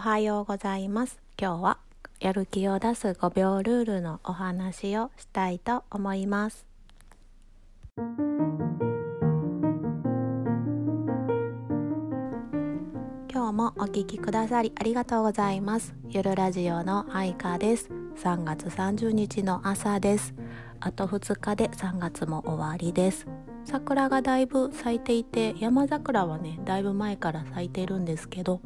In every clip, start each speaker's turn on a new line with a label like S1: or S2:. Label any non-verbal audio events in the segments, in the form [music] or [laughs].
S1: はようございます。今日はやる気を出す5秒ルールのお話をしたいと思います。今日もお聞きくださりありがとうございます。夜ラジオのアイカです。3月30日の朝です。あと2日で3月も終わりです。桜がだいぶ咲いていて山桜はねだいぶ前から咲いてるんですけど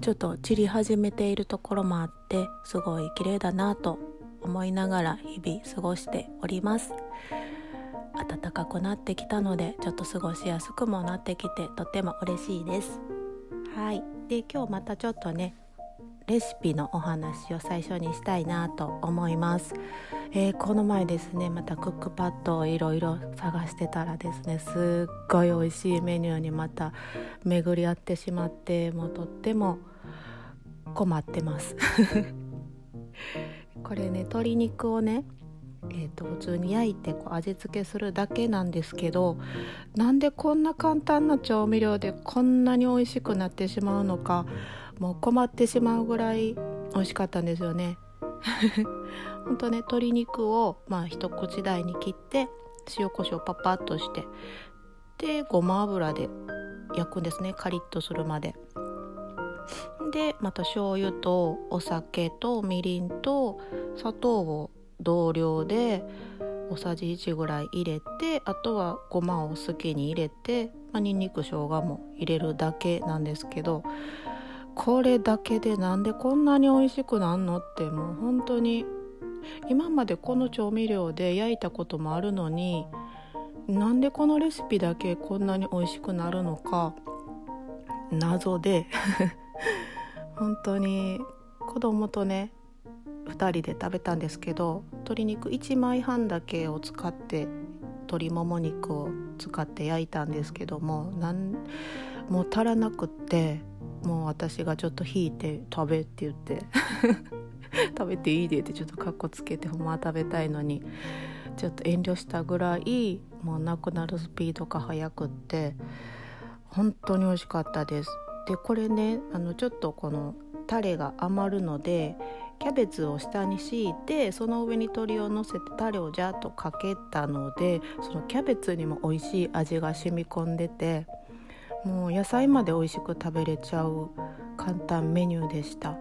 S1: ちょっと散り始めているところもあってすごい綺麗だなと思いながら日々過ごしております。暖かくなってきたのでちょっと過ごしやすくもなってきてとても嬉しいです。はい。で今日またちょっとねレシピのお話を最初にしたいなと思います、えー、この前ですねまたクックパッドをいろいろ探してたらですねすっごい美味しいメニューにまた巡り合ってしまってもうとっても困ってます [laughs] これね鶏肉をねえーと、普通に焼いてこう味付けするだけなんですけどなんでこんな簡単な調味料でこんなに美味しくなってしまうのかもう困ってしまうぐらい美味しかったんですよね。ほんとね鶏肉をまあ一口大に切って塩コショウパパッとしてでごま油で焼くんですねカリッとするまで。でまた醤油とお酒とみりんと砂糖を同量で小さじ1ぐらい入れてあとはごまを好きに入れて、まあ、にんにく生姜も入れるだけなんですけどこれだけでなんでこんなに美味しくなんのってもう本当に今までこの調味料で焼いたこともあるのになんでこのレシピだけこんなに美味しくなるのか謎で。本当に子供とね2人で食べたんですけど鶏肉1枚半だけを使って鶏もも肉を使って焼いたんですけどもなんもう足らなくってもう私がちょっと引いて食べって言って [laughs] 食べていいでってちょっとかっこつけてほんま食べたいのにちょっと遠慮したぐらいもうなくなるスピードが速くって本当に美味しかったです。でこれねあのちょっとこのタレが余るのでキャベツを下に敷いてその上に鶏をのせてタレをジャーッとかけたのでそのキャベツにも美味しい味が染み込んでてもう野菜まで美味しく食べれちゃう簡単メニューでした。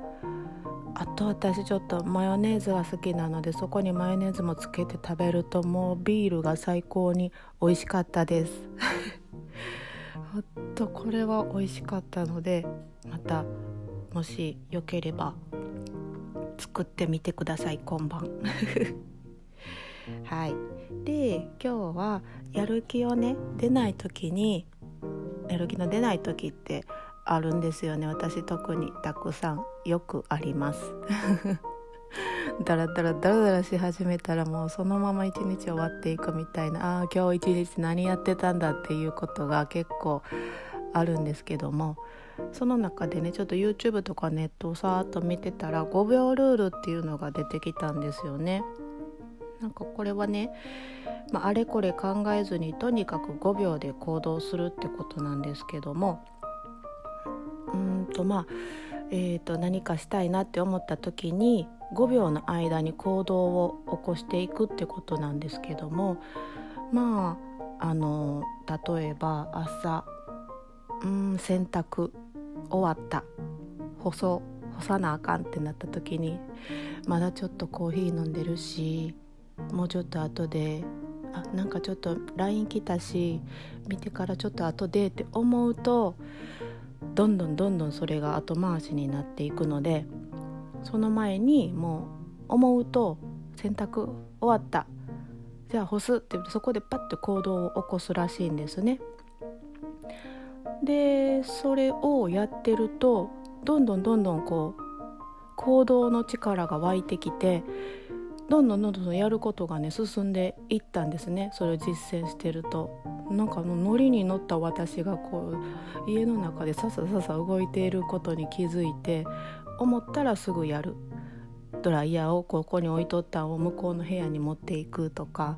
S1: あと私ちょっとマヨネーズが好きなのでそこにマヨネーズもつけて食べるともうビールが最高に美味しかったです。ほんとこれは美味しかったのでまたもしよければ作ってみてください今晩。[laughs] はい。で今日はやる気をね出ない時にやる気の出ない時ってあるんですよね私特にたくさん。よくあります。[laughs] ダラダラダラダラし始めたらもうそのまま一日終わっていくみたいなああ今日一日何やってたんだっていうことが結構あるんですけどもその中でねちょっと YouTube とかネットをさーっと見てたら5秒ルールっていうのが出てきたんですよね。なんかこれはね、まあ、あれこれ考えずにとにかく5秒で行動するってことなんですけどもうんとまあ、えー、と何かしたいなって思った時に5秒の間に行動を起こしていくってことなんですけどもまああの例えば朝うん洗濯終わった。干そう干さなあかんってなった時にまだちょっとコーヒー飲んでるしもうちょっと後であなんかちょっと LINE 来たし見てからちょっと後でって思うとどんどんどんどんそれが後回しになっていくのでその前にもう思うと洗濯終わったじゃあ干すってそこでパッと行動を起こすらしいんですね。でそれをやってるとどんどんどんどんこう行動の力が湧いてきてどんどんどんどんやることがね進んでいったんですね。それを実践してると。なんかのノリに乗った私がこう家の中でささささ動いていることに気づいて思ったらすぐやる。ドライヤーをここに置いとったんを向こうの部屋に持っていくとか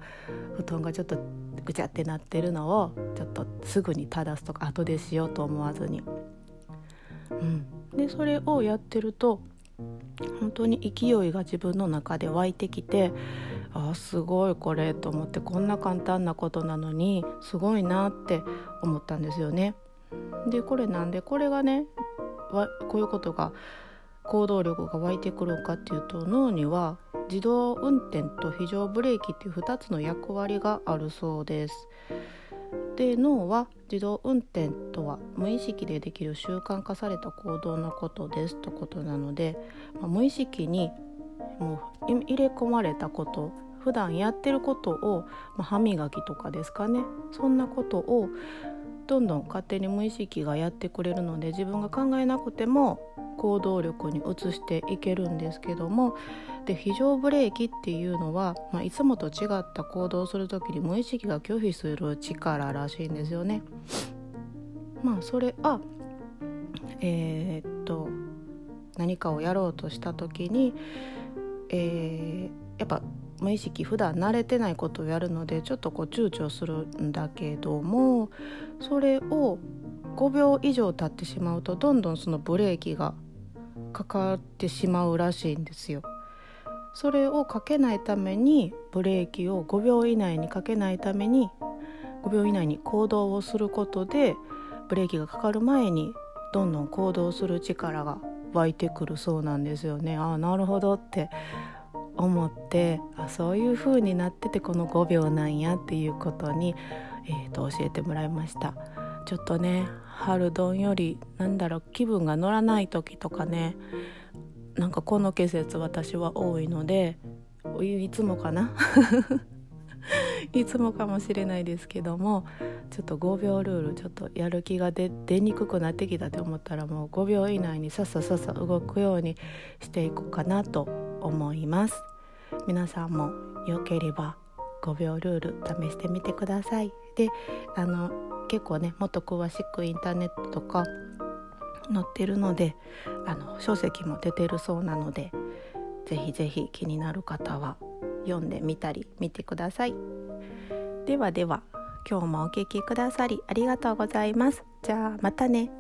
S1: 布団がちょっとぐちゃってなってるのをちょっとすぐに正すとか後でしようと思わずに。うん、でそれをやってると本当に勢いが自分の中で湧いてきてあすごいこれと思ってこんな簡単なことなのにすごいなって思ったんですよね。でこれなんでこれがねこういうことが行動力が湧いてくるかっていうと脳には自動運転と非常ブレーキっていう2つの役割があるそうです。で脳は自動運転とは無意識でできる習慣化された行動のことですということなので、まあ、無意識にもう入れ込まれたこと普段やってることを、まあ、歯磨きとかですかね。そんなことをどんどん勝手に無意識がやってくれるので自分が考えなくても行動力に移していけるんですけどもで非常ブレーキっていうのは、まあ、いつもと違った行動をする時に無意識が拒否する力らしいんですよね。まあそれはえー、っと何かをやろうとした時に、えー、やっぱ無意識普段慣れてないことをやるのでちょっとこう躊躇するんだけどもそれを5秒以上経ってしまうとどんどんそのブレーキがかかってしまうらしいんですよ。それをかけないためにブレーキを5秒以内にかけないために5秒以内に行動をすることでブレーキがかかる前にどんどん行動する力が湧いてくるそうなんですよね。ああなるほどって思ってあそういう風になっててこの5秒なんやっていうことに、えー、と教えてもらいましたちょっとね春丼よりなんだろう気分が乗らない時とかねなんかこの季節私は多いのでいつもかな？[laughs] いつもかもしれないですけどもちょっと5秒ルールちょっとやる気が出にくくなってきたと思ったらもう5秒以内にさっささっさ動くようにしていこうかなと思います。皆さんもよければ5秒ルール試してみてください。であの結構ねもっと詳しくインターネットとか載ってるのであの書籍も出てるそうなので是非是非気になる方は読んでみたり見てください。ではでは今日もお聴きくださりありがとうございます。じゃあまたね。